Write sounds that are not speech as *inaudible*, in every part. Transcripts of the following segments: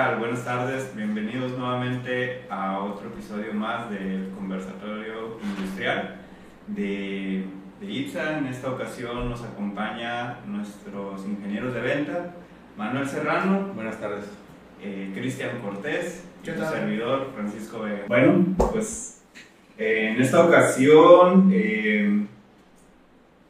tal? Buenas tardes, bienvenidos nuevamente a otro episodio más del conversatorio industrial de, de IPSA. En esta ocasión nos acompaña nuestros ingenieros de venta, Manuel Serrano. Buenas tardes. Eh, Cristian Cortés, ¿Qué tal? servidor Francisco Vega. Bueno, pues eh, en esta ocasión, eh,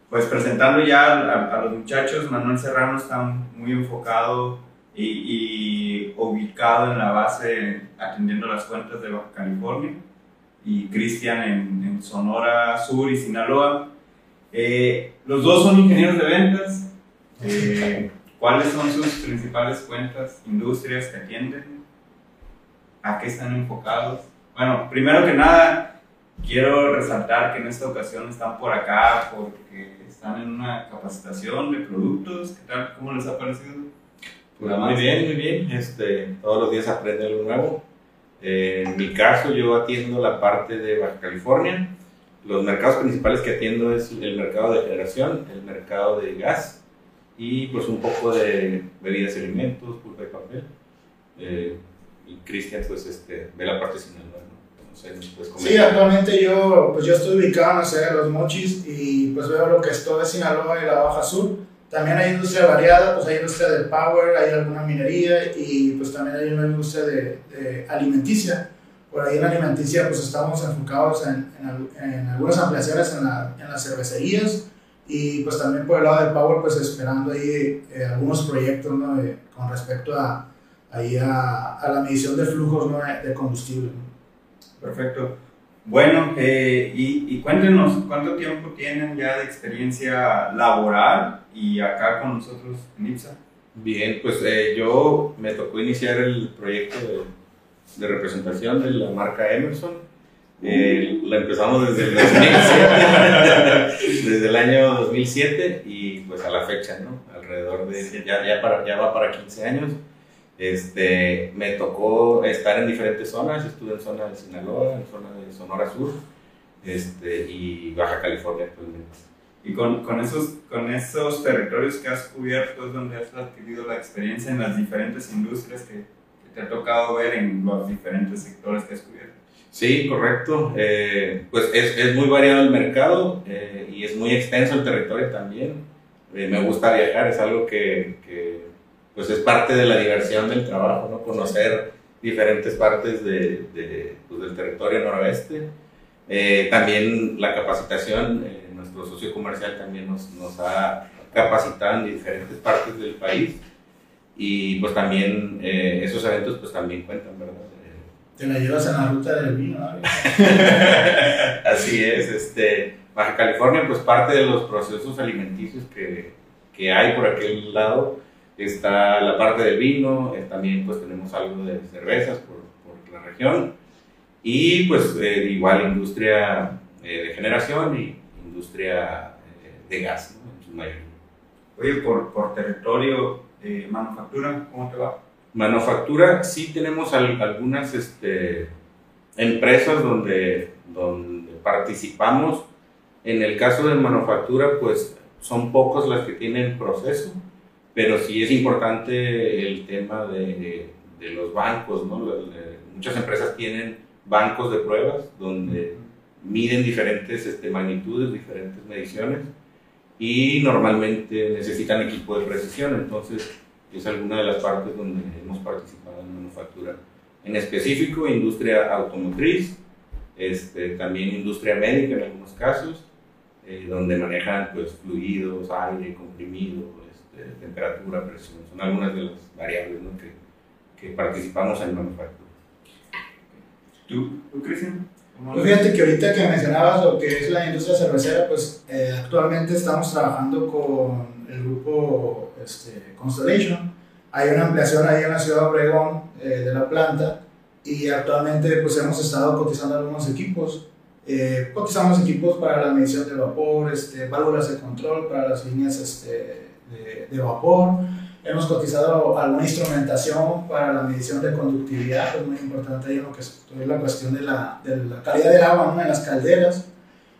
pues presentando ya a, a los muchachos, Manuel Serrano está muy enfocado y, y ubicado en la base atendiendo las cuentas de Baja California y Cristian en, en Sonora Sur y Sinaloa. Eh, los dos son ingenieros de ventas. Eh, ¿Cuáles son sus principales cuentas, industrias que atienden? ¿A qué están enfocados? Bueno, primero que nada, quiero resaltar que en esta ocasión están por acá porque están en una capacitación de productos. ¿Qué tal? ¿Cómo les ha parecido? Muy bien, muy bien. Este, todos los días aprende algo nuevo. Eh, en mi caso, yo atiendo la parte de Baja California. Los mercados principales que atiendo es el mercado de generación, el mercado de gas y pues un poco de bebidas y alimentos, pulpa y papel. Eh, y Cristian pues este, ve la parte Sinaloa, ¿no? No sé, ¿nos puedes Sí, actualmente yo, pues yo estoy ubicado en la ciudad de Los Mochis y pues veo lo que es todo Sinaloa y la Baja Sur. También hay industria variada, pues hay industria del power, hay alguna minería y pues también hay una industria de, de alimenticia. Por ahí en alimenticia pues estamos enfocados en, en, en algunas ampliaciones en, la- en las cervecerías y pues también por el lado del power pues esperando ahí eh, algunos proyectos ¿no? de- con respecto a, ahí a, a la medición de flujos ¿no? de combustible. ¿no? Perfecto. Bueno, eh, y, y cuéntenos cuánto tiempo tienen ya de experiencia laboral y acá con nosotros en IPSA. Bien, pues eh, yo me tocó iniciar el proyecto de, de representación de la marca Emerson. Eh, la empezamos desde el 2007, *laughs* desde el año 2007 y pues a la fecha, ¿no? Alrededor de, ya, ya, para, ya va para 15 años. Este, me tocó estar en diferentes zonas, estuve en zona de Sinaloa, en zona de Sonora Sur este, y Baja California actualmente. Y con, con, esos, con esos territorios que has cubierto es donde has adquirido la experiencia en las diferentes industrias que, te ha tocado ver en los diferentes sectores que has cubierto. Sí, correcto. Eh, pues es, es muy variado el mercado eh, y es muy extenso el territorio también. Eh, me gusta viajar, es algo que, que, pues es parte de la diversión del trabajo, ¿no? Conocer diferentes partes de, pues, del territorio noroeste. También la capacitación, nuestro socio comercial también nos, nos ha capacitado en diferentes partes del país y pues también eh, esos eventos pues también cuentan, ¿verdad? Te la llevas en la ruta del vino, ¿no? *laughs* Así es, este, Baja California, pues parte de los procesos alimenticios que, que hay por aquel lado está la parte del vino, eh, también pues tenemos algo de cervezas por, por la región y pues eh, igual industria eh, de generación y industria eh, de gas, ¿no? En su mayoría. Oye, por, por territorio, eh, manufactura, ¿cómo te va? Manufactura, sí tenemos al- algunas este, empresas donde, donde participamos. En el caso de manufactura, pues son pocas las que tienen proceso, pero sí es importante el tema de, de los bancos, ¿no? La- Muchas empresas tienen bancos de pruebas donde miden diferentes este, magnitudes, diferentes mediciones y normalmente necesitan equipo de precisión, entonces es alguna de las partes donde hemos participado en manufactura. En específico, industria automotriz, este, también industria médica en algunos casos, eh, donde manejan pues, fluidos, aire, comprimido, este, temperatura, presión. Son algunas de las variables ¿no? que, que participamos en manufactura. ¿Tú, tú Cristian? ¿Cómo Pues fíjate que ahorita que mencionabas lo que es la industria cervecera, pues eh, actualmente estamos trabajando con el grupo este, Constellation. Hay una ampliación ahí en la ciudad de Obregón eh, de la planta y actualmente pues hemos estado cotizando algunos equipos. Eh, cotizamos equipos para la medición de vapor, este, válvulas de control para las líneas este, de, de vapor. Hemos cotizado alguna instrumentación para la medición de conductividad, es muy importante ahí lo que es la cuestión de la, de la calidad del agua ¿no? en las calderas.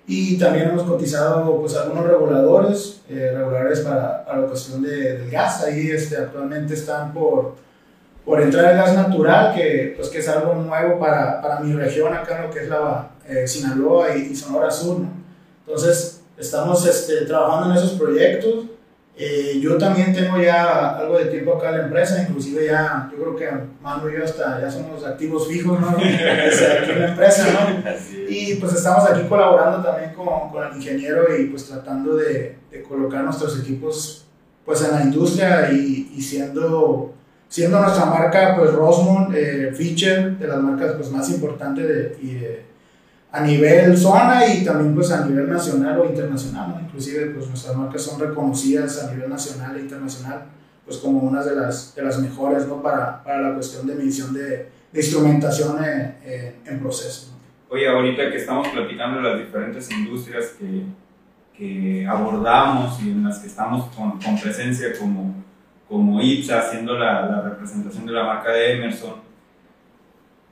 Y también hemos cotizado pues, algunos reguladores, eh, reguladores para, para la cuestión de, del gas. Ahí este, actualmente están por, por entrar en gas natural, que, pues, que es algo nuevo para, para mi región, acá en lo que es la eh, Sinaloa y, Sonora Sur. ¿no? Entonces, estamos este, trabajando en esos proyectos. Eh, yo también tengo ya algo de tiempo acá en la empresa, inclusive ya, yo creo que Manu y yo hasta ya somos activos fijos, ¿no? *laughs* aquí en la empresa, ¿no? *laughs* Y pues estamos aquí colaborando también con, con el ingeniero y pues tratando de, de, colocar nuestros equipos pues en la industria y, y siendo siendo nuestra marca pues Rosmond eh, feature de las marcas pues más importantes de, y a nivel zona y también pues a nivel nacional o internacional, ¿no? inclusive pues nuestras marcas son reconocidas a nivel nacional e internacional pues como unas de las, de las mejores ¿no? para, para la cuestión de medición de, de instrumentación en, en, proceso. Oye, ahorita que estamos platicando de las diferentes industrias que, que abordamos y en las que estamos con, con presencia como como IPSA haciendo la, la, representación de la marca de Emerson.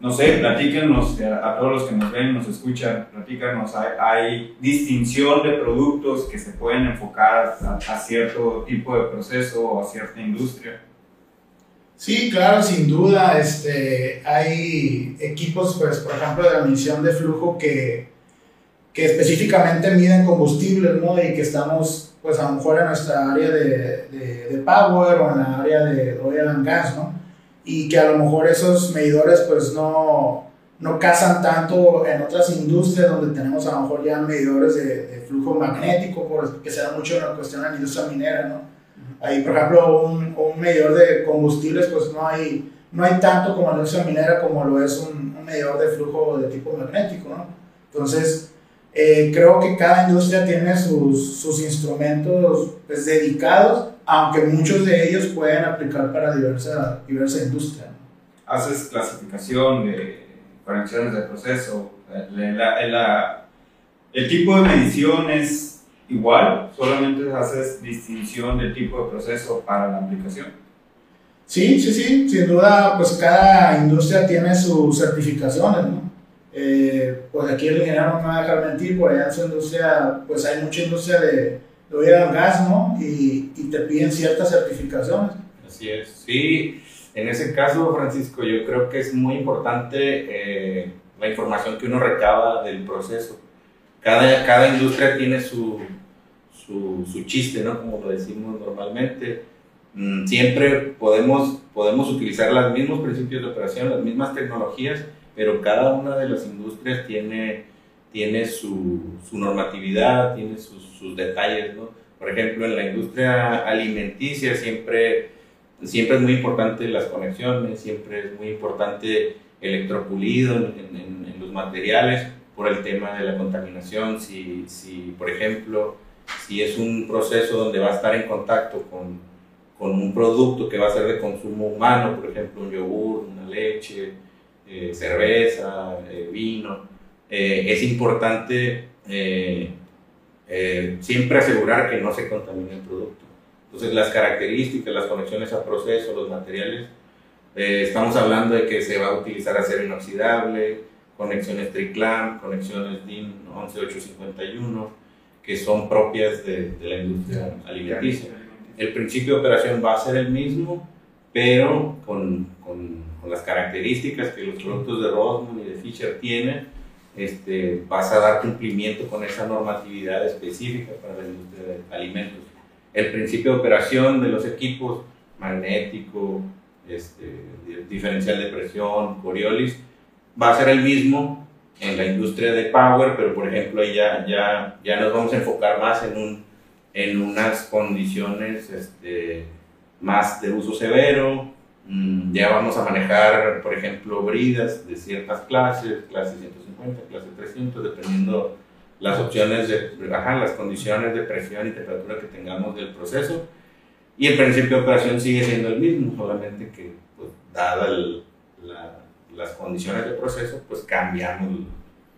No sé, platíquenos a, todos los que nos ven, nos escuchan, platícanos, hay, distinción de productos que se pueden enfocar a, cierto tipo de proceso o a cierta industria. Sí, claro, sin duda. Este, hay equipos, pues, por ejemplo, de la de flujo que, que específicamente miden combustibles, ¿no? Y que estamos pues a lo mejor en nuestra área de, de, power o en la área de oil and gas, ¿no? Y que a lo mejor esos medidores pues no, no casan tanto en otras industrias donde tenemos a lo mejor ya medidores de, de flujo magnético, porque se da mucho en la cuestión de la industria minera, ¿no? Ahí, por ejemplo, un, un, medidor de combustibles, pues no hay, no hay tanto como la industria minera como lo es un, un medidor de flujo de tipo magnético, ¿no? Entonces, eh, creo que cada industria tiene sus, sus instrumentos pues, dedicados, aunque muchos de ellos pueden aplicar para diversa, diversa industria. Haces clasificación de conexiones de proceso, el tipo de medición es igual, solamente haces distinción del tipo de proceso para la aplicación. Sí, sí, sí, sin duda, pues cada industria tiene sus certificaciones, ¿no? Eh, pues aquí el ingeniero no me va a dejar mentir, por allá en su industria, pues hay mucha industria de, de al gas, ¿no? Y, y, te piden ciertas certificaciones. Así es, sí. En ese caso, Francisco, yo creo que es muy importante eh, la información que uno recaba del proceso. Cada, cada industria tiene su, su, su chiste, ¿no? Como lo decimos normalmente. Mm, siempre podemos, podemos utilizar los mismos principios de operación, las mismas tecnologías, pero cada una de las industrias tiene, tiene su, su normatividad, tiene sus, sus, detalles, ¿no? Por ejemplo, en la industria alimenticia siempre, siempre es muy importante las conexiones, siempre es muy importante electropulido en, en, en los materiales por el tema de la contaminación. Si, si, por ejemplo, si es un proceso donde va a estar en contacto con, con un producto que va a ser de consumo humano, por ejemplo, un yogur, una leche, eh, cerveza, eh, vino, eh, es importante siempre asegurar que no se contamine el producto. Entonces las características, las conexiones a proceso, los materiales, estamos hablando de que se va a utilizar acero inoxidable, conexiones Triclam, conexiones DIN 11851, que son propias de, la industria alimenticia. El principio de operación va a ser el mismo, pero con las características que los productos de Rosmond y de Fisher tienen, este, vas a dar cumplimiento con esa normatividad específica para la industria de alimentos. El principio de operación de los equipos magnético, este, diferencial de presión, Coriolis, va a ser el mismo en la industria de power, pero por ejemplo ya, ya, ya nos vamos a enfocar más en, un, en unas condiciones este, más de uso severo, ya vamos a manejar, por ejemplo, bridas de ciertas clases, clase 150, clase 300, dependiendo las opciones, de, las condiciones de presión y temperatura que tengamos del proceso. Y el principio de operación sigue siendo el mismo, solamente que, pues, dadas las condiciones del proceso, pues cambiamos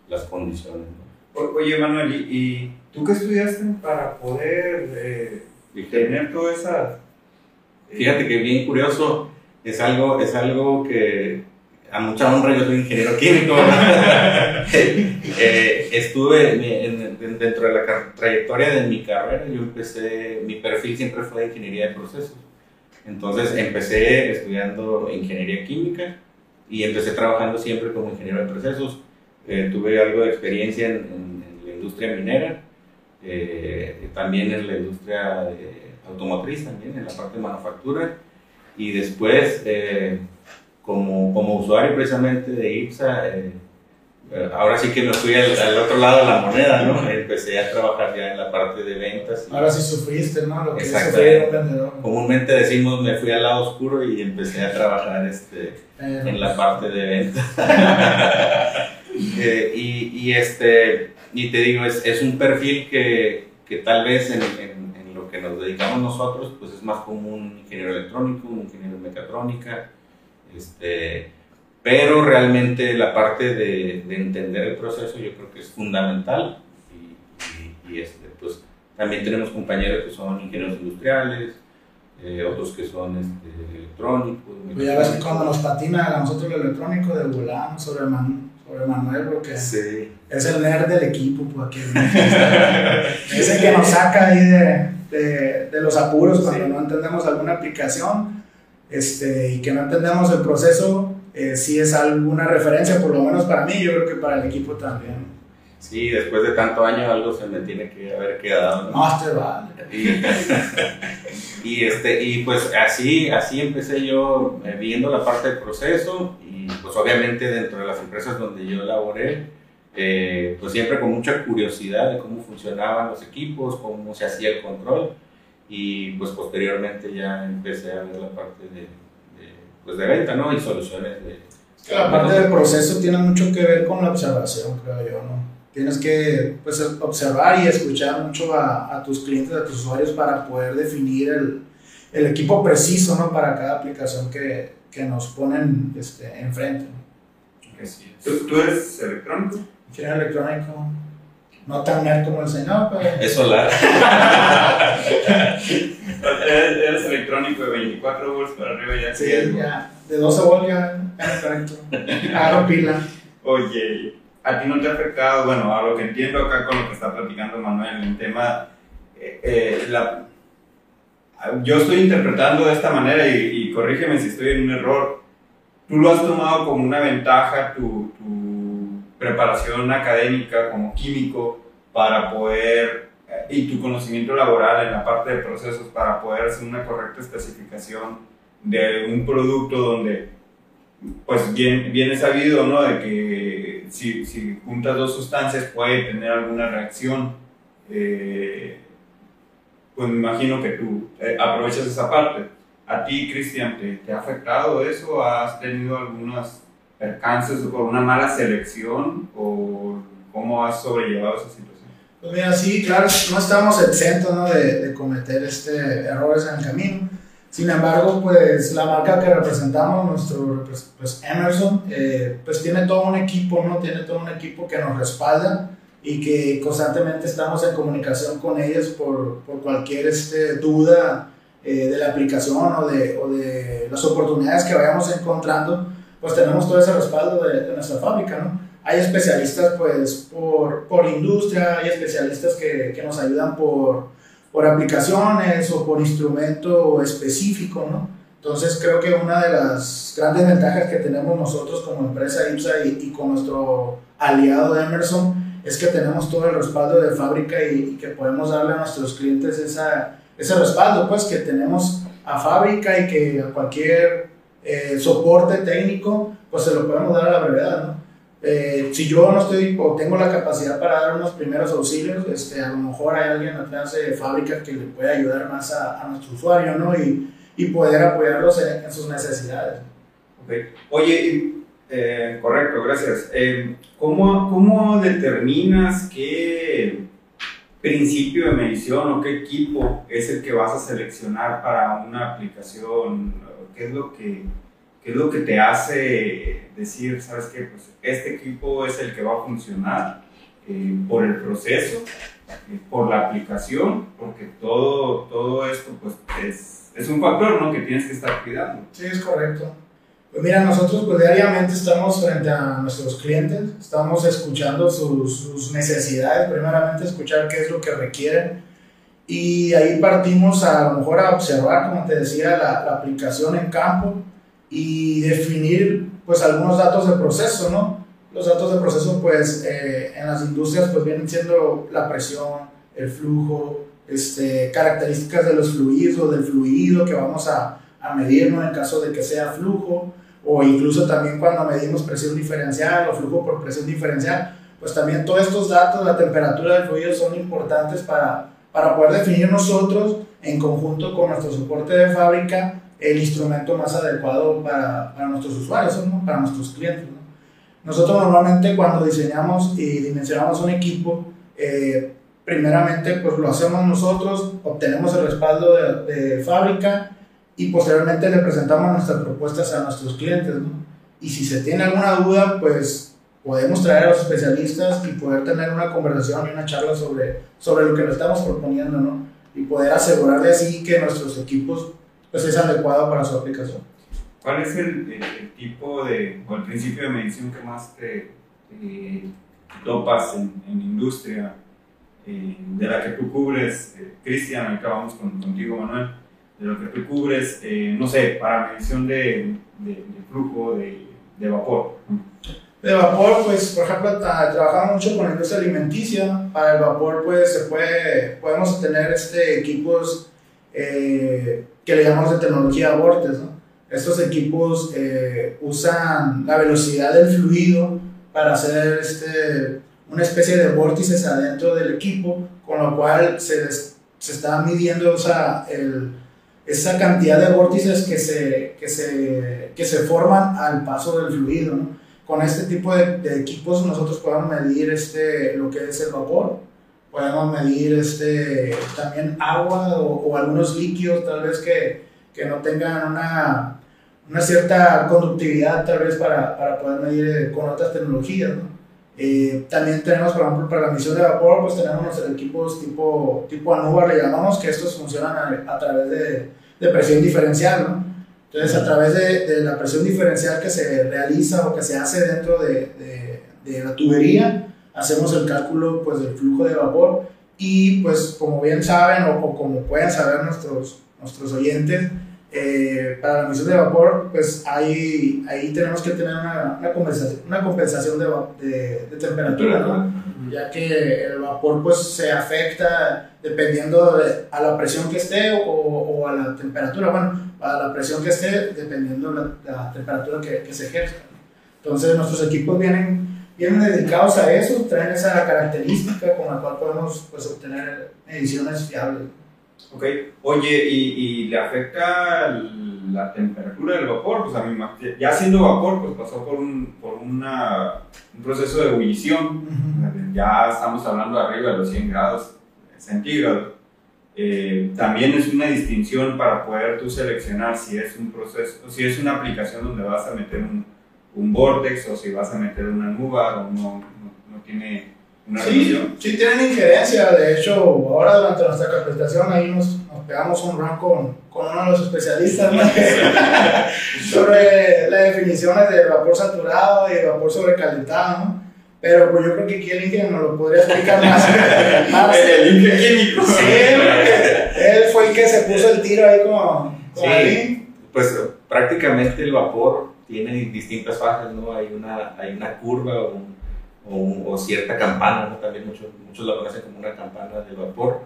las condiciones. Oye, Manuel, ¿y, tú qué estudiaste para poder eh, tener toda esa... Fíjate que bien curioso, es algo, es algo que a mucha honra yo soy ingeniero químico. *laughs* eh, estuve dentro de la trayectoria de mi carrera, yo empecé, mi perfil siempre fue de ingeniería de procesos. Entonces empecé estudiando ingeniería química y empecé trabajando siempre como ingeniero de procesos. Eh, tuve algo de experiencia en, en, la industria minera, eh, también en la industria automotriz, también en la parte de manufactura. Y después, eh, como, como usuario precisamente de IPSA, ahora sí que me fui al, otro lado de la moneda, ¿no? Empecé a trabajar ya en la parte de ventas. ahora sí sufriste, ¿no? Lo que Comúnmente decimos me fui al lado oscuro y empecé a trabajar este, en la parte de ventas. *laughs* Eh, y, y, este, y te digo, es, es un perfil que, que tal vez en, en, lo que nos dedicamos nosotros, pues es más como un ingeniero electrónico, un ingeniero mecatrónica, este pero realmente la parte de, de, entender el proceso yo creo que es fundamental y, y, este, pues también tenemos compañeros que son ingenieros industriales, eh, otros que son este, electrónicos. Pues ya ves que cuando nos patina a nosotros el electrónico de volamos sobre, Man, sobre Manuel, porque sí. es el nerd del equipo, pues aquí es el *laughs* que nos saca ahí de, de, de los apuros cuando sí. no entendemos alguna aplicación este, y que no entendemos el proceso eh, sí es alguna referencia, por lo menos para mí, yo creo que para el equipo también. Sí, después de tanto años algo se me tiene que haber quedado. No, te vale. Y, *laughs* y, este, y pues así, así empecé yo eh, viendo la parte del proceso y pues obviamente dentro de las empresas donde yo laboré, eh, pues siempre con mucha curiosidad de cómo funcionaban los equipos, cómo se hacía el control y pues posteriormente ya empecé a ver la parte de, pues de venta, ¿no? Y soluciones de... La parte del proceso tiene mucho que ver con la observación, creo yo, ¿no? Tienes que pues, observar y escuchar mucho a, a tus clientes, a tus usuarios para poder definir el, el equipo preciso, ¿no? Para cada aplicación que, que nos ponen este, enfrente. ¿no? ¿Tú, ¿Tú, eres electrónico? Ingeniero electrónico. No tan nerd como el señor, pero... *laughs* Es solar. *laughs* *laughs* eres, electrónico de 24 volts para arriba ya. Sí, ya. De 12 volts ya, correcto. Agarro pila. Oye, ¿a ti no te ha afectado, bueno, a lo que entiendo acá con lo que está platicando Manuel, el tema, eh, eh, la, yo estoy interpretando de esta manera y, y, corrígeme si estoy en un error, tú lo has tomado como una ventaja, tu preparación académica como químico para poder y tu conocimiento laboral en la parte de procesos para poder hacer una correcta especificación de un producto donde, pues bien, bien es sabido, ¿no? De que si, si juntas dos sustancias puede tener alguna reacción. Eh, pues me imagino que tú eh, aprovechas esa parte. ¿A ti, Cristian, te, te, ha afectado eso? ¿Has tenido algunos percances por una mala selección? ¿O cómo has sobrellevado esa situación? Pues mira, sí, claro, no estamos exentos ¿no? de, de, cometer este, errores en el camino. Sin embargo, pues la marca que representamos, nuestro pues Emerson, eh, pues tiene todo un equipo, ¿no? Tiene todo un equipo que nos respalda y que constantemente estamos en comunicación con ellos por, por cualquier este, duda eh, de la aplicación o de, o de las oportunidades que vayamos encontrando, pues tenemos todo ese respaldo de, de nuestra fábrica, ¿no? hay especialistas pues por, por industria, hay especialistas que, que, nos ayudan por, por aplicaciones o por instrumento específico, ¿no? Entonces creo que una de las grandes ventajas que tenemos nosotros como empresa IPSA y, con nuestro aliado de Emerson es que tenemos todo el respaldo de fábrica y, y que podemos darle a nuestros clientes esa, ese respaldo, pues que tenemos a fábrica y que a cualquier eh, soporte técnico pues se lo podemos dar a la brevedad, ¿no? Eh, si yo no estoy o tengo la capacidad para dar unos primeros auxilios, este, a lo mejor hay alguien atrás de fábrica que le puede ayudar más a, a nuestro usuario ¿no? y, y poder apoyarlos en, sus necesidades. Oye, eh, correcto, gracias. Eh, ¿cómo, ¿Cómo determinas qué principio de medición o qué equipo es el que vas a seleccionar para una aplicación? ¿Qué es lo que ¿Qué es lo que te hace decir, sabes qué? Pues este equipo es el que va a funcionar eh, por el proceso, eh, por la aplicación, porque todo, todo esto pues es, es, un factor ¿no? que tienes que estar cuidando. Sí, es correcto. Pues mira, nosotros pues diariamente estamos frente a nuestros clientes, estamos escuchando sus, sus necesidades, primeramente escuchar qué es lo que requieren Y ahí partimos a, lo mejor a observar, como te decía, la, la, aplicación en campo y definir pues algunos datos de proceso, ¿no? Los datos de proceso pues eh, en las industrias pues vienen siendo la presión, el flujo, este, características de los fluidos, del fluido que vamos a, a medir, ¿no? En caso de que sea flujo, o incluso también cuando medimos presión diferencial o flujo por presión diferencial, pues también todos estos datos, la temperatura del fluido son importantes para, para poder definir nosotros en conjunto con nuestro soporte de fábrica el instrumento más adecuado para, para nuestros usuarios, ¿no? para nuestros clientes. ¿no? Nosotros normalmente cuando diseñamos y dimensionamos un equipo, eh, primeramente pues lo hacemos nosotros, obtenemos el respaldo de, de fábrica y posteriormente le presentamos nuestras propuestas a nuestros clientes. ¿no? Y si se tiene alguna duda, pues podemos traer a los especialistas y poder tener una conversación y una charla sobre, sobre lo que nos estamos proponiendo, ¿no? Y poder asegurarle así que nuestros equipos pues es adecuado para su aplicación. ¿Cuál es el, el, el tipo de, o el principio de medición que más te, te topas en, en industria eh, de la que tú cubres? Eh, Cristian, ahorita vamos con, contigo, Manuel, de lo que tú cubres, eh, no sé, para medición de, de, de flujo de, de vapor. De vapor, pues, por ejemplo, trabajamos mucho con la industria alimenticia. Para el vapor, pues, se puede, podemos tener este, equipos eh, que le llamamos de tecnología Vortex, ¿no? Estos equipos eh, usan la velocidad del fluido para hacer este, una especie de vórtices adentro del equipo, con lo cual se, se está midiendo o sea, el, esa cantidad de vórtices que se, que, se, que se forman al paso del fluido. ¿no? Con este tipo de, de, equipos nosotros podemos medir este, lo que es el vapor, podemos medir este, también agua o, o algunos líquidos tal vez que, que no tengan una, una cierta conductividad tal vez para, para poder medir eh, con otras tecnologías. ¿no? Eh, también tenemos, por ejemplo, para la emisión de vapor, pues tenemos nuestros equipos tipo, tipo ANUBA, le llamamos, que estos funcionan a, a través de, de, presión diferencial. ¿no? Entonces, a través de, de, la presión diferencial que se realiza o que se hace dentro de, de la tubería, hacemos el cálculo pues, del flujo de vapor y pues como bien saben o, o como pueden saber nuestros, nuestros oyentes, eh, para la emisión de vapor, pues ahí, ahí tenemos que tener una, una compensación, una compensación de, de, de temperatura, ¿no? Ya que el vapor pues se afecta dependiendo de, a la presión que esté o, o, a la temperatura, bueno, a la presión que esté dependiendo de la, la temperatura que, que, se ejerza. Entonces nuestros equipos vienen, vienen dedicados a eso, traen esa característica con la cual podemos pues, obtener mediciones fiables. Ok, oye, ¿y, y le afecta la temperatura del vapor? Pues a mí, ya siendo vapor, pues pasó por un, por una, un proceso de ebullición, uh -huh. ya estamos hablando de arriba de los 100 grados centígrados. Eh, también es una distinción para poder tú seleccionar si es un proceso, si es una aplicación donde vas a meter un, un vortex o si vas a meter una nube o no, no, no tiene Sí, sí tienen injerencia. De hecho, ahora durante nuestra capacitación ahí nos, nos pegamos un run con, con, uno de los especialistas ¿no? *laughs* sobre las definiciones de vapor saturado y vapor sobrecalentado. ¿no? Pero pues yo creo que aquí el ingeniero nos lo podría explicar más. *laughs* más el ingeniero químico. Sí, él fue el que se puso el tiro ahí como, como sí, ahí. Pues prácticamente el vapor tiene distintas fases, ¿no? Hay una, hay una curva o un o, o, cierta campana, ¿no? también muchos, muchos la conocen como una campana de vapor.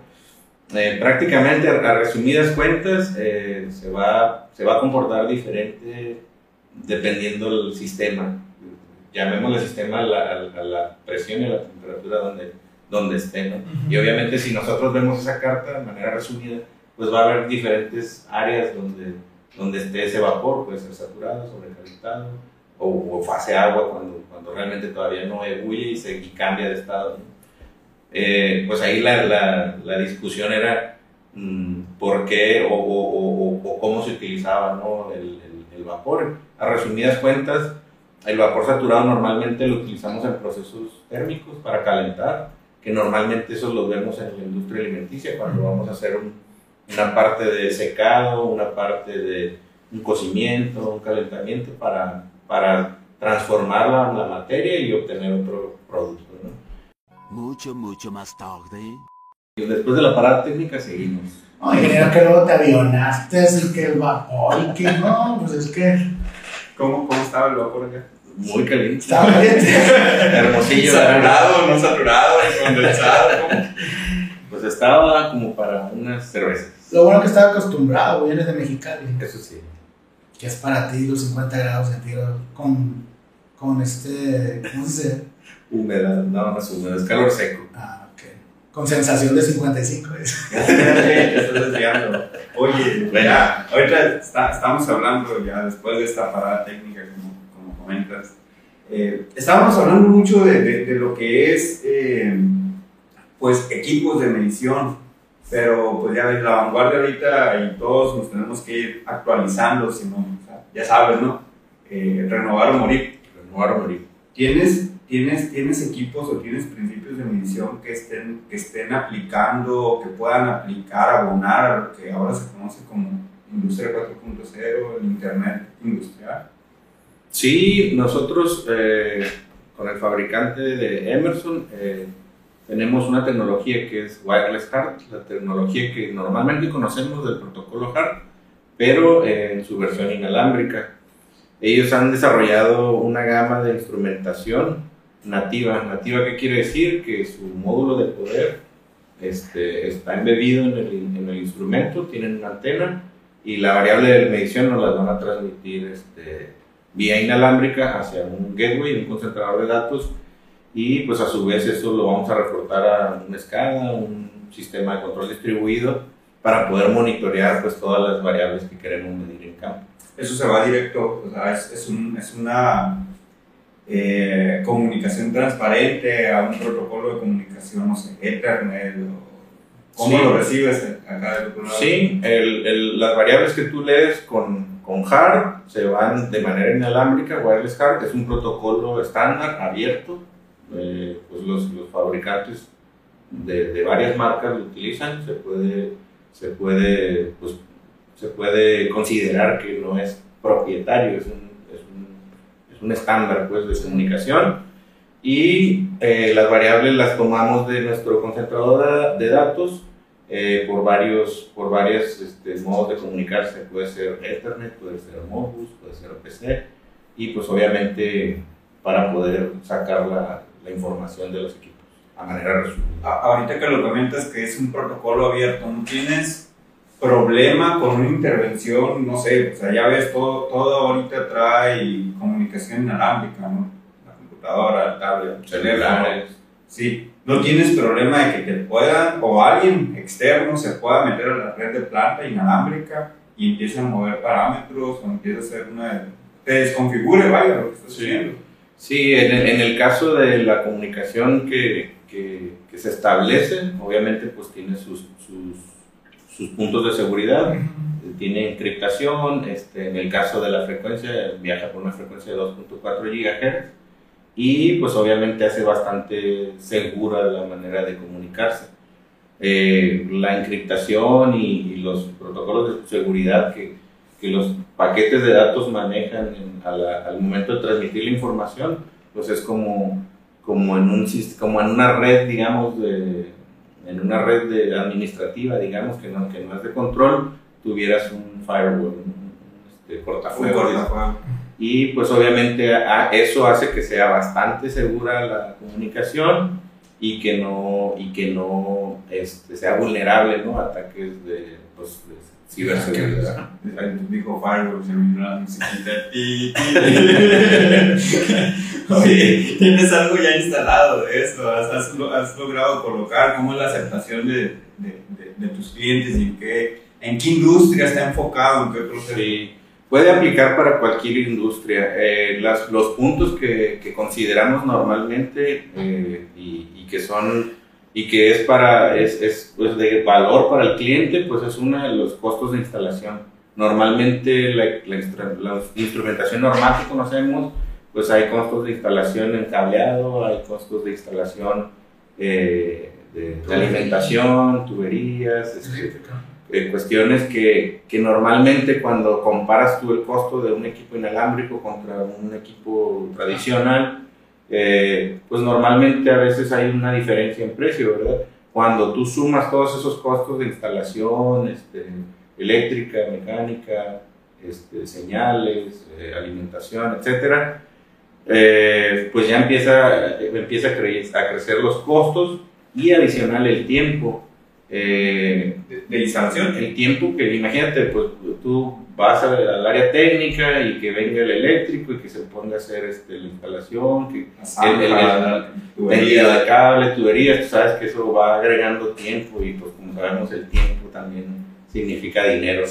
Eh, prácticamente, a, resumidas cuentas, eh, se, va, se va a comportar diferente dependiendo del sistema. Llamémosle sistema a la, a la presión y a la temperatura donde, donde esté. ¿no? Uh -huh. Y obviamente si nosotros vemos esa carta de manera resumida, pues va a haber diferentes áreas donde, donde esté ese vapor, puede ser saturado, sobrecalentado, o, o fase agua cuando, cuando realmente todavía no ebulle y, se, y cambia de estado. ¿no? Eh, pues ahí la, la, la discusión era mmm, por qué o, o, o, cómo se utilizaba ¿no? el, el, el, vapor. A resumidas cuentas, el vapor saturado normalmente lo utilizamos en procesos térmicos para calentar, que normalmente eso lo vemos en la industria alimenticia cuando vamos a hacer un, una parte de secado, una parte de un cocimiento, un calentamiento para para transformar la, la, materia y obtener otro producto. ¿no? Mucho, mucho más tarde. Y después de la parada técnica seguimos. No, ingeniero, que luego te avionaste, y que el vapor, y que no, pues es que ¿Cómo, cómo estaba el vapor acá? Muy caliente. estaba caliente. *laughs* Hermosillo. Saturado, no saturado, condensado. Pues estaba como para unas cervezas. Lo bueno que estaba acostumbrado, güey, eres de Mexicali, Eso sí. Que es para ti los 50 grados centígrados con, con este, ¿cómo se dice? Humedad, no es húmedo, es calor seco. Ah, ok. Con sensación de 55. es. *laughs* Te estás desviando. Oye, ya, ahorita está- estamos hablando ya después de esta parada técnica, como, como comentas. eh, estábamos hablando mucho de, de- de lo que es, eh, pues, equipos de medición. Pero, pues, ya ves, la vanguardia ahorita y todos nos tenemos que ir actualizando, si no, o sea, ya sabes, ¿no? Eh, renovar o morir. Renovar o morir. ¿Tienes, tienes, ¿Tienes equipos o tienes principios de medición que estén, que estén aplicando o que puedan aplicar, abonar a lo que ahora se conoce como Industria 4.0, el Internet industrial? Sí, nosotros eh, con el fabricante de Emerson eh, tenemos una tecnología que es Wireless HART, la tecnología que normalmente conocemos del protocolo HART, pero en su versión inalámbrica. Ellos han desarrollado una gama de instrumentación nativa. ¿Nativa qué quiere decir? Que su módulo de poder este, está embebido en el, en el instrumento, tienen una antena y la variable de medición nos las van a transmitir este, vía inalámbrica hacia un gateway, un concentrador de datos, y pues a su vez eso lo vamos a reportar a una SCADA, un sistema de control distribuido, para poder monitorear pues todas las variables que queremos medir en campo. Eso se va directo, o sea, es, es, un, es una eh, comunicación transparente a un protocolo de comunicación, no sé, Ethernet o ¿Cómo Sí. lo recibes acá del otro lado? Sí, el- el- las variables que tú lees con, con HART se van de manera inalámbrica, Wireless HART es un protocolo estándar, abierto, eh, pues los, los fabricantes de, de varias marcas lo utilizan, se puede, se puede, pues, se puede considerar que no es propietario, es un, es un, es un estándar pues, de comunicación y eh, las variables las tomamos de nuestro concentrador de, datos eh, por varios por varios este, modos de comunicarse. Puede ser Ethernet, puede ser Modbus, puede ser PC y pues obviamente para poder sacar la, la información de los equipos a manera resumida. Ahorita que lo comentas que es un protocolo abierto, ¿no tienes problema con una intervención? No sé, o sea, ya ves, todo, todo ahorita trae comunicación inalámbrica, ¿no? La computadora, el tablet. Celulares. Sí, no tienes problema de que te puedan, o alguien externo se pueda meter a la red de planta inalámbrica y empiece a mover parámetros o empiece a hacer una... te desconfigure, vaya, lo que estás Sí. haciendo. Sí, en el, en el caso de la comunicación que, que, que se establece, obviamente pues tiene sus, sus, sus puntos de seguridad, tiene encriptación, este, en el caso de la frecuencia viaja por una frecuencia de 2.4 GHz y pues obviamente hace bastante segura la manera de comunicarse. Eh, la encriptación y, y los protocolos de seguridad que, que los paquetes de datos manejan en- a la- al momento de transmitir la información, pues es como, como, en, un, como en una red, digamos, de, en una red de administrativa, digamos, que no, que no es de control, tuvieras un firewall, un, este. Y pues obviamente a- eso hace que sea bastante segura la comunicación y que no, y que no este, sea vulnerable ¿no? a ataques de, pues, de ciberseguridad. Dijo me vino la musiquita. Oye, *laughs* tienes algo ya instalado de eso, has, has has logrado colocar, cómo es la aceptación de, de, de- de tus clientes y en qué, en qué industria está enfocado, en qué proceso. Sí, puede aplicar para cualquier industria. Eh, las- los puntos que, que consideramos normalmente eh, y, y que son y que es para es, es pues, de valor para el cliente, pues es uno de los costos de instalación. Normalmente la, la la instrumentación normal que conocemos, pues hay costos de instalación en cableado, hay costos de instalación eh, de, de alimentación, tuberías, este, eh, cuestiones que, que normalmente cuando comparas tú el costo de un equipo inalámbrico contra un equipo tradicional, pues normalmente a veces hay una diferencia en precio, ¿verdad? cuando tú sumas todos esos costos de instalación, este, eléctrica, mecánica, este, señales, eh, alimentación, etcétera, eh, pues ya empieza, empieza a, a, crecer los costos y adicional el tiempo. Eh, de, instalación. El tiempo que, imagínate, pues tú vas al área técnica y que venga el eléctrico y que se ponga a hacer este, la instalación, que el, el, de cable, tuberías, tú sabes que eso va agregando tiempo y pues como sabemos el tiempo también significa dinero.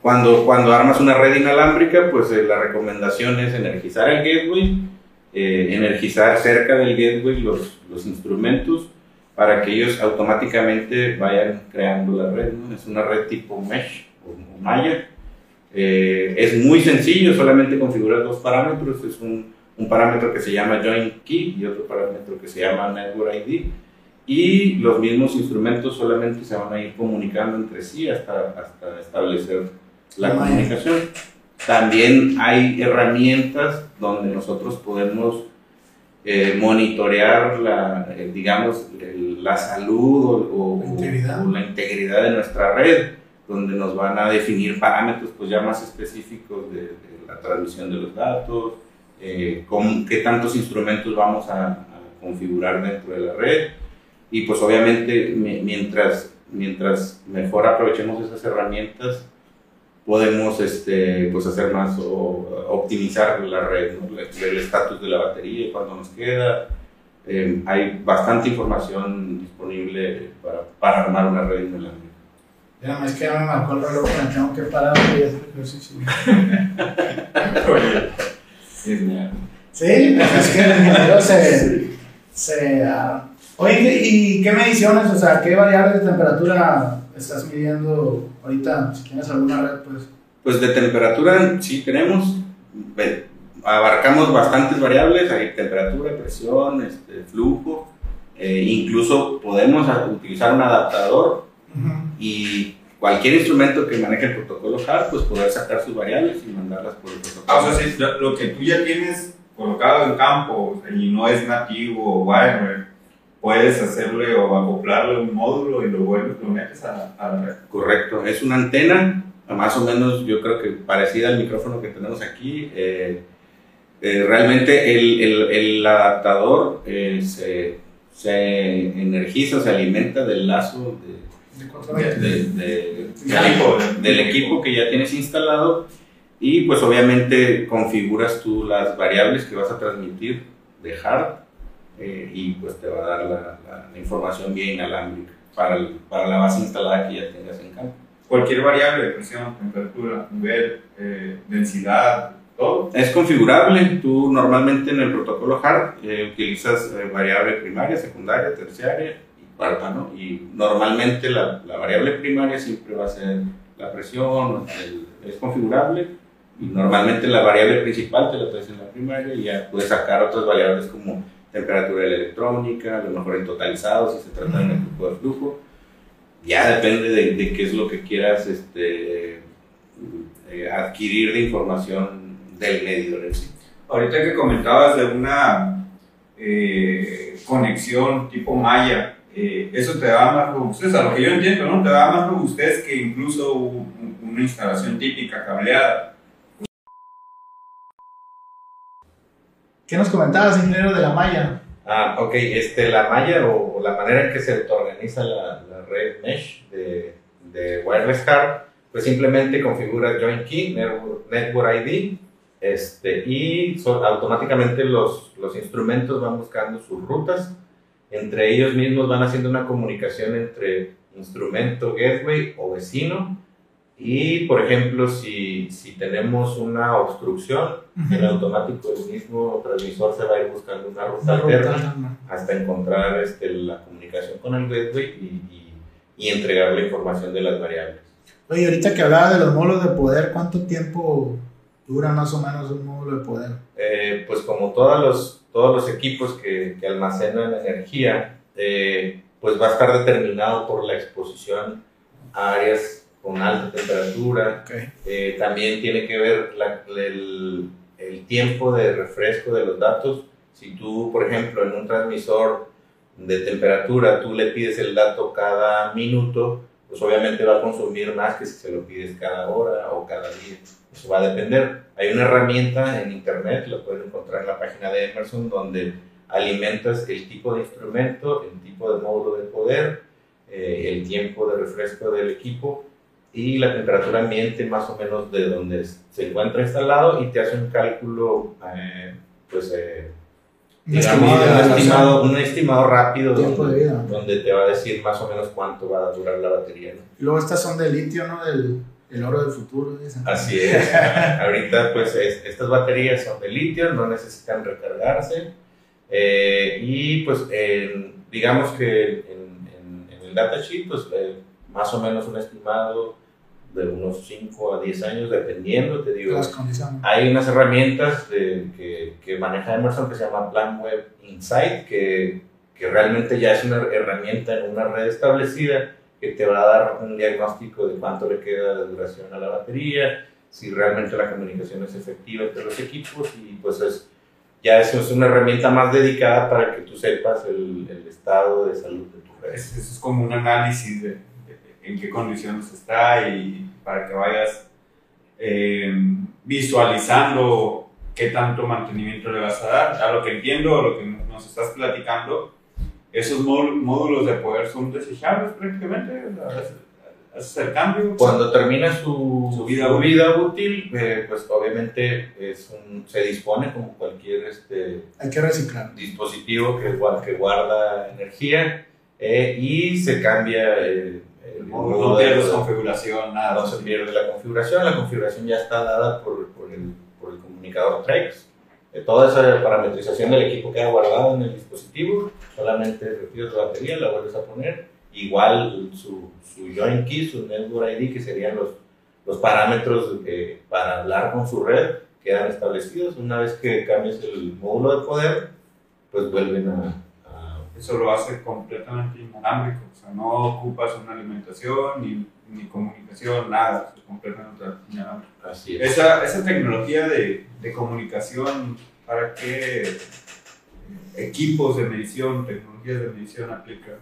Cuando, cuando armas una red inalámbrica, pues eh, la recomendación es energizar el gateway, eh, energizar cerca del gateway los, los instrumentos para que ellos automáticamente vayan creando la red. Es una red tipo mesh o malla. Eh, es muy sencillo, solamente configurar dos parámetros. Es un, un, parámetro que se llama join key y otro parámetro que se llama network ID. Y los mismos instrumentos solamente se van a ir comunicando entre sí hasta, hasta establecer la comunicación. También hay herramientas donde nosotros podemos eh, monitorear la, eh, digamos, la salud o, la integridad de nuestra red, donde nos van a definir parámetros pues, ya más específicos de, la transmisión de los datos, eh, con qué tantos instrumentos vamos a, a, configurar dentro de la red. Y pues obviamente mientras, mientras mejor aprovechemos esas herramientas, podemos este, pues hacer más o optimizar la red, el estatus de la batería, cuánto nos queda. Eh, hay bastante información disponible para, para armar una red inalámbrica. Ya, es que ya me marcó el reloj, me tengo que parar y ejercicio. sí, sí, *laughs* es que el ingeniero se... se uh, oye, ¿y qué mediciones, o sea, qué variables de temperatura estás midiendo ahorita? Si tienes alguna red, pues. Pues de temperatura sí tenemos, abarcamos bastantes variables, hay temperatura, presión, este, flujo, eh, incluso podemos utilizar un adaptador y cualquier instrumento que maneje el protocolo HARP, pues poder sacar sus variables y mandarlas por el protocolo. Ah, o sea, si lo que tú ya tienes colocado en campo y no es nativo o wireware, puedes hacerle o acoplarle un módulo y lo vuelves, lo metes a, a, la red. Correcto, es una antena, más o menos yo creo que parecida al micrófono que tenemos aquí. Eh, eh, realmente el, el, el adaptador eh, se, se, energiza, se alimenta del lazo de, de, de, del equipo que ya tienes instalado y pues obviamente configuras tú las variables que vas a transmitir de hard eh, y pues te va a dar la, la, información bien inalámbrica para, el, para, la base instalada que ya tengas en campo. Cualquier variable, presión, temperatura, nivel, eh, densidad, todo. Es configurable. Tú normalmente en el protocolo HARP eh, utilizas eh, variable primaria, secundaria, terciaria y cuarta, ¿no? Y normalmente la, la, variable primaria siempre va a ser la presión, el, es configurable. Y normalmente la variable principal te la traes en la primaria y ya puedes sacar otras variables como temperatura de la electrónica, a lo mejor en totalizado si se trata de un equipo de flujo. Ya depende de, de, qué es lo que quieras este, eh, adquirir de información del medio en sí. Ahorita que comentabas de una eh, conexión tipo Maya, eh, eso te da más robustez, a lo que yo entiendo, ¿no? Te da más robustez que incluso una instalación típica cableada ¿Qué nos comentabas, ingeniero, de la malla? Ah, ok, este, la malla o, la manera en que se organiza la, la red mesh de, de Wireless Car, pues simplemente configura Join Key, Network, ID, este, y automáticamente los, los instrumentos van buscando sus rutas, entre ellos mismos van haciendo una comunicación entre instrumento gateway o vecino, y, por ejemplo, si, si tenemos una obstrucción, en automático el mismo transmisor se va a ir buscando una ruta alterna hasta encontrar este, la comunicación con el gateway y, y, y, entregar la información de las variables. Oye, ahorita que hablaba de los módulos de poder, ¿cuánto tiempo dura más o menos un módulo de poder? Eh, pues como todos los, todos los equipos que, que almacenan energía, eh, pues va a estar determinado por la exposición a áreas con alta temperatura. Okay. Eh, también tiene que ver la, el, el, tiempo de refresco de los datos. Si tú, por ejemplo, en un transmisor de temperatura, tú le pides el dato cada minuto, pues obviamente va a consumir más que si se lo pides cada hora o cada día. Eso va a depender. Hay una herramienta en internet, lo puedes encontrar en la página de Emerson, donde alimentas el tipo de instrumento, el tipo de módulo de poder, eh, el tiempo de refresco del equipo y la temperatura ambiente más o menos de donde se encuentra instalado y te hace un cálculo, eh, pues, eh, un, estimado, un, estimado, rápido donde, donde, te va a decir más o menos cuánto va a durar la batería. Y luego estas son de litio, ¿no? Del, el oro del futuro. Así es. *laughs* Ahorita pues estas baterías son de litio, no necesitan recargarse. Eh, y pues digamos que en, en, el datasheet pues eh, más o menos un estimado de unos 5 a 10 años, dependiendo, te digo. Hay unas herramientas que, que, maneja Emerson que se llama Plan Web Insight, que, que realmente ya es una herramienta en una red establecida que te va a dar un diagnóstico de cuánto le queda de duración a la batería, si realmente la comunicación es efectiva entre los equipos y pues es, ya eso es una herramienta más dedicada para que tú sepas el, el estado de salud de tu red. Eso es como un análisis de, en qué condiciones está y para que vayas eh, visualizando qué tanto mantenimiento le vas a dar. A lo que entiendo, lo que nos estás platicando, esos módulos de poder son desechables prácticamente. Haces el cambio. Cuando termina su, su vida, vida, útil, eh, pues obviamente es un, se dispone como cualquier este, Hay que reciclar. dispositivo que, que guarda energía eh, y se cambia módulo. No pierde configuración, nada. No se pierde la configuración, la configuración ya está dada por, por, el, por el comunicador TREX toda esa parametrización del equipo queda guardado en el dispositivo, solamente retiras la batería, la vuelves a poner, igual su, su join key, su network ID, que serían los, los parámetros para hablar con su red, quedan establecidos. Una vez que cambies el módulo de poder, pues vuelven a... Eso lo hace completamente inalámbrico, o sea, no ocupas una alimentación ni, ni comunicación, nada, es completamente inalámbrico. Así es. Esa, esa tecnología de, de comunicación, ¿para qué equipos de medición, tecnologías de medición aplica?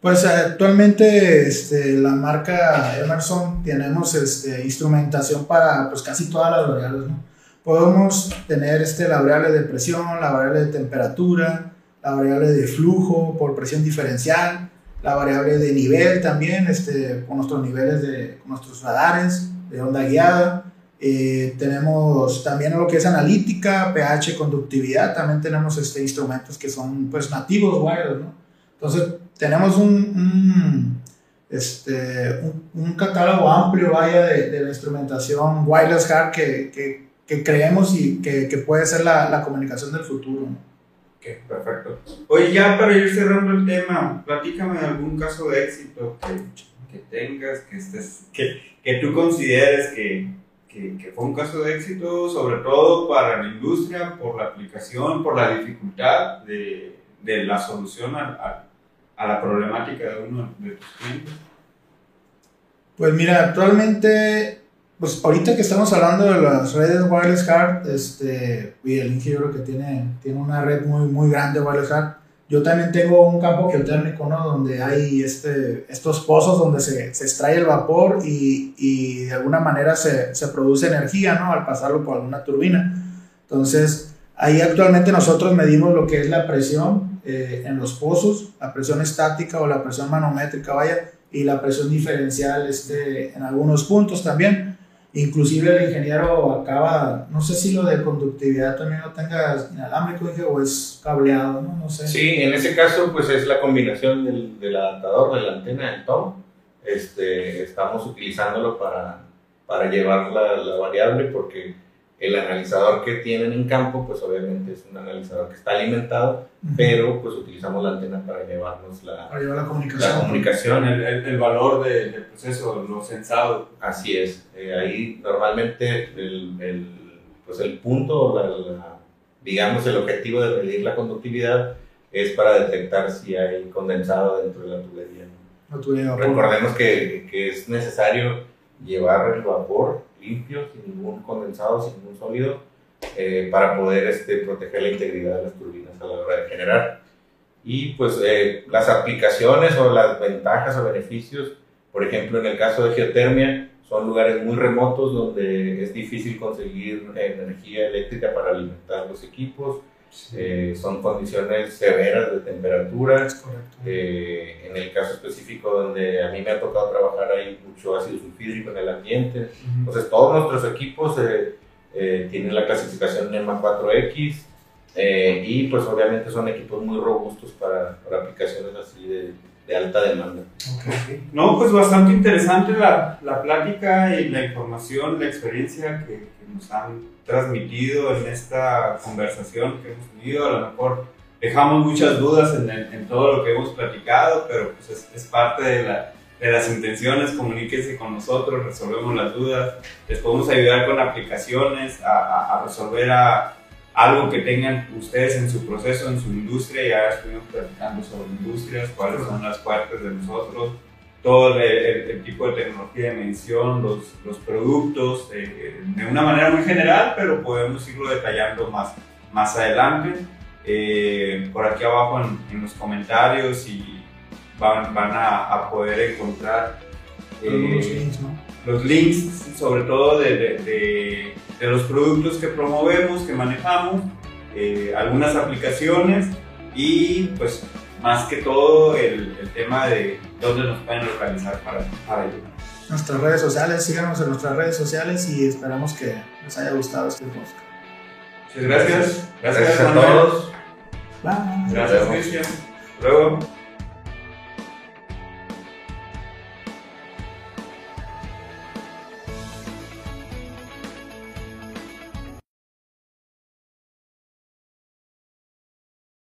Pues actualmente este, la marca Emerson tenemos este, instrumentación para pues, casi todas las variables. ¿no? Podemos tener este, la variable de presión, la variable de temperatura, la variable de flujo por presión diferencial, la variable de nivel también, este, con nuestros niveles de con nuestros radares de onda guiada. Eh, tenemos también lo que es analítica, pH, conductividad. También tenemos este, instrumentos que son pues, nativos wireless. ¿no? Entonces, tenemos un, un este, un, catálogo amplio vaya, de, de, la instrumentación wireless hard que, que, que creemos y que, que, puede ser la, la comunicación del futuro. ¿no? Perfecto. Oye, ya para ir cerrando el tema, platícame algún caso de éxito que, que tengas, que, estés, que, que tú consideres que, que, fue un caso de éxito, sobre todo para la industria, por la aplicación, por la dificultad de, de la solución a, a, la problemática de uno de tus clientes? Pues mira, actualmente, pues ahorita que estamos hablando de las redes wireless hard, este, y el ingeniero que tiene, tiene una red muy, muy grande wireless hard, yo también tengo un campo geotérmico, ¿no? Donde hay este, estos pozos donde se, se extrae el vapor y, y de alguna manera se, se, produce energía, ¿no? Al pasarlo por alguna turbina. Entonces, ahí actualmente nosotros medimos lo que es la presión eh, en los pozos, la presión estática o la presión manométrica, vaya, y la presión diferencial este, en algunos puntos también. Inclusive el ingeniero acaba, no sé si lo de conductividad también lo tenga inalámbrico dije, o es cableado, ¿no? no sé. Sí, en ese caso pues es la combinación del, del adaptador de la antena del tom. Este, estamos utilizándolo para, para llevar la, la variable porque el analizador que tienen en campo, pues obviamente es un analizador que está alimentado, pero pues utilizamos la antena para llevarnos la, la comunicación, la comunicación. El, el, valor del proceso, lo sensado. Así es, eh, ahí normalmente el, el, pues el punto, la, digamos el objetivo de medir la conductividad es para detectar si hay condensado dentro de la tubería. Recordemos que, que es necesario llevar el vapor limpio, sin ningún condensado, sin ningún sólido, eh, para poder este, proteger la integridad de las turbinas a la hora de generar. Y pues eh, las aplicaciones o las ventajas o beneficios, por ejemplo, en el caso de geotermia, son lugares muy remotos donde es difícil conseguir energía eléctrica para alimentar los equipos. Eh, son condiciones severas de temperatura. Eh, en el caso específico donde a mí me ha tocado trabajar hay mucho ácido sulfídrico en el ambiente. Entonces todos nuestros equipos eh, tienen la clasificación NEMA 4X y pues obviamente son equipos muy robustos para, para aplicaciones así de, de alta demanda. No, pues bastante interesante la, la, plática y la información, la experiencia que, nos han transmitido en esta conversación que hemos tenido. A lo mejor dejamos muchas dudas en, en todo lo que hemos platicado, pero pues es, es parte de, la, de, las intenciones. Comuníquense con nosotros, resolvemos las dudas, les podemos ayudar con aplicaciones a, a, a resolver a algo que tengan ustedes en su proceso, en su industria, ya estuvimos platicando sobre industrias, cuáles son las partes de nosotros, todo el, tipo de tecnología de medición, los, los productos, eh, de una manera muy general, pero podemos irlo detallando más, más adelante. Eh, por aquí abajo en, en, los comentarios y van, van a, a poder encontrar eh, los, links, ¿no? los links, sobre todo de, de, de de los productos que promovemos, que manejamos, eh, algunas aplicaciones y pues más que todo el, el, tema de dónde nos pueden localizar para, para ayudar. Nuestras redes sociales, síganos en nuestras redes sociales y esperamos que les haya gustado este podcast. Muchas gracias. Gracias, gracias a todos. Bye. Gracias, Cristian. Luego.